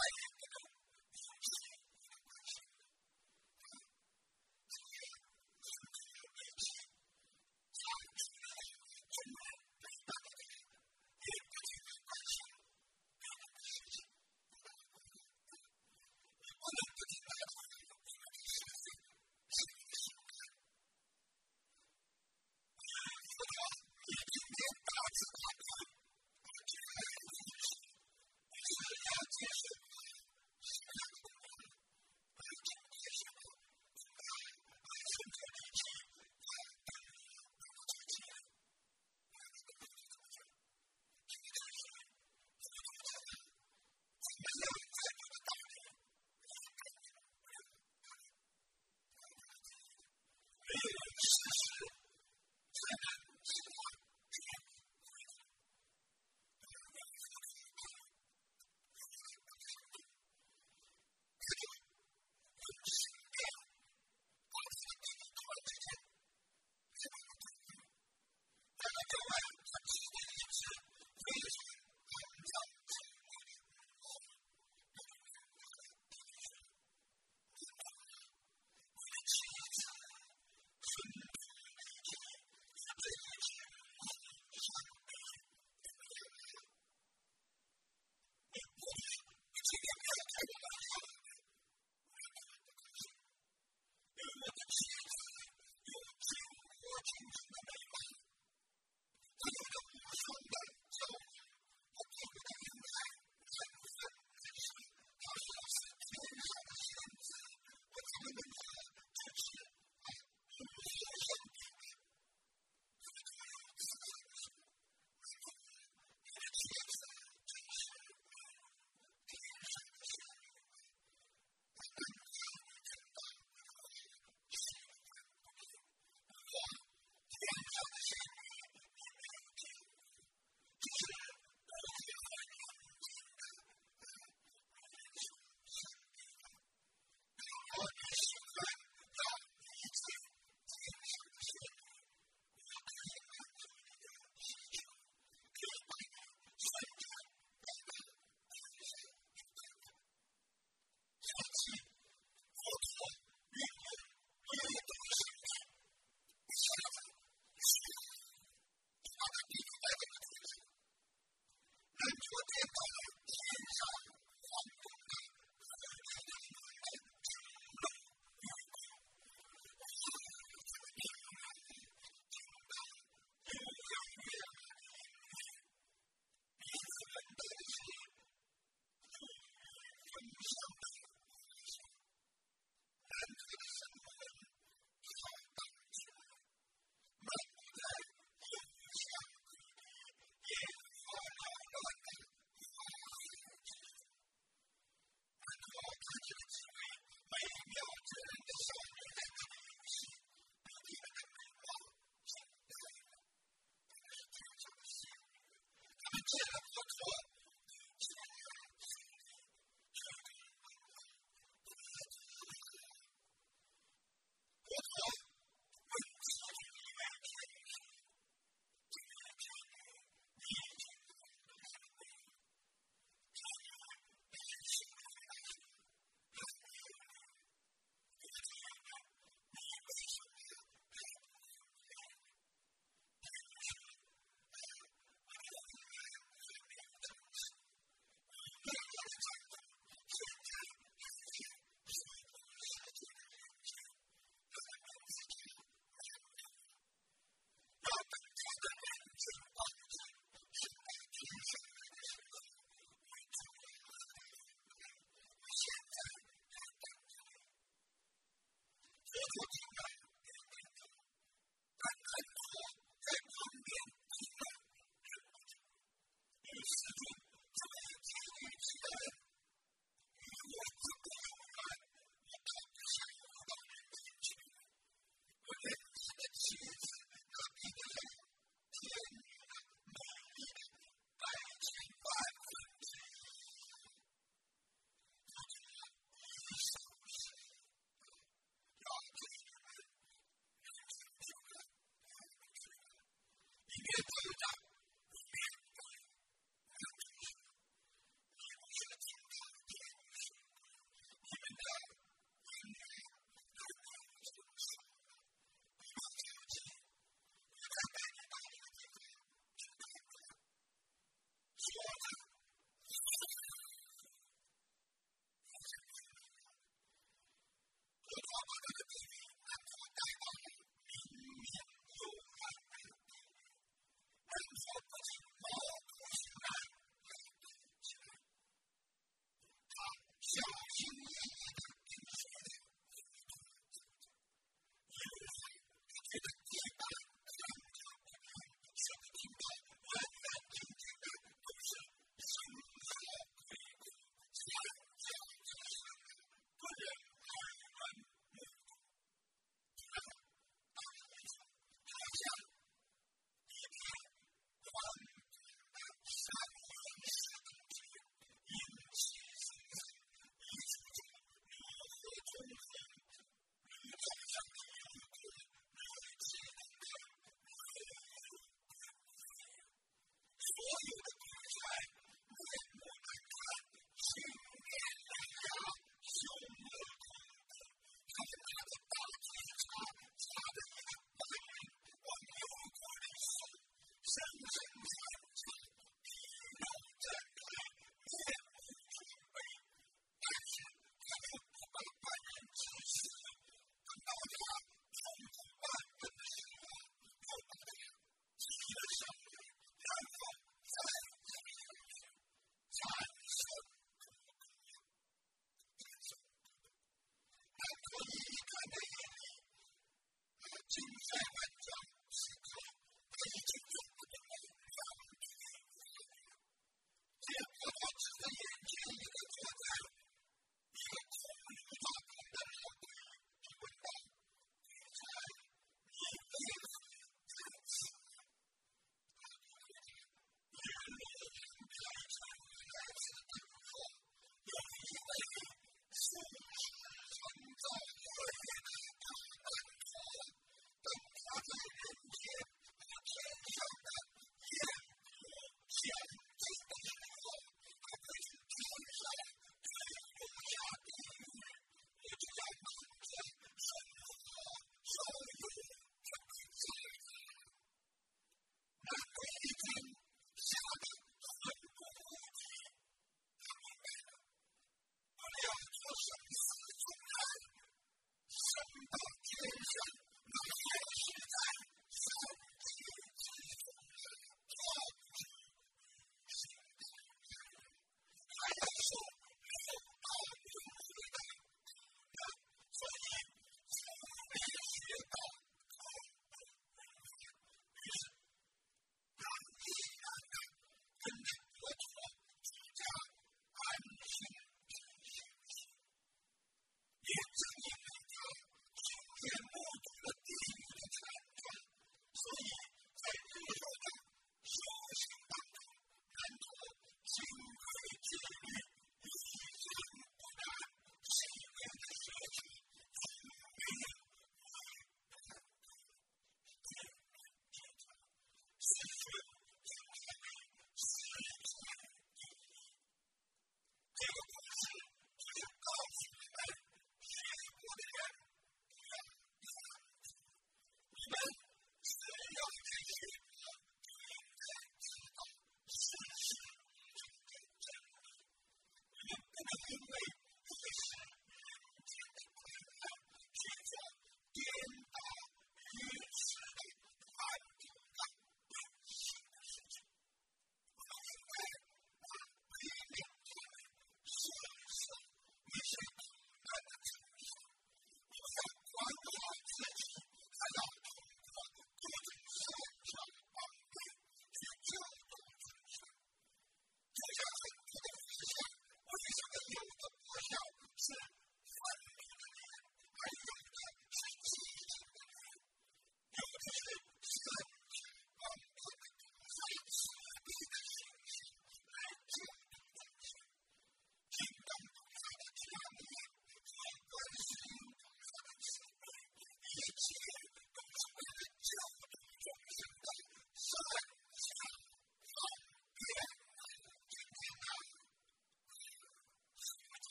like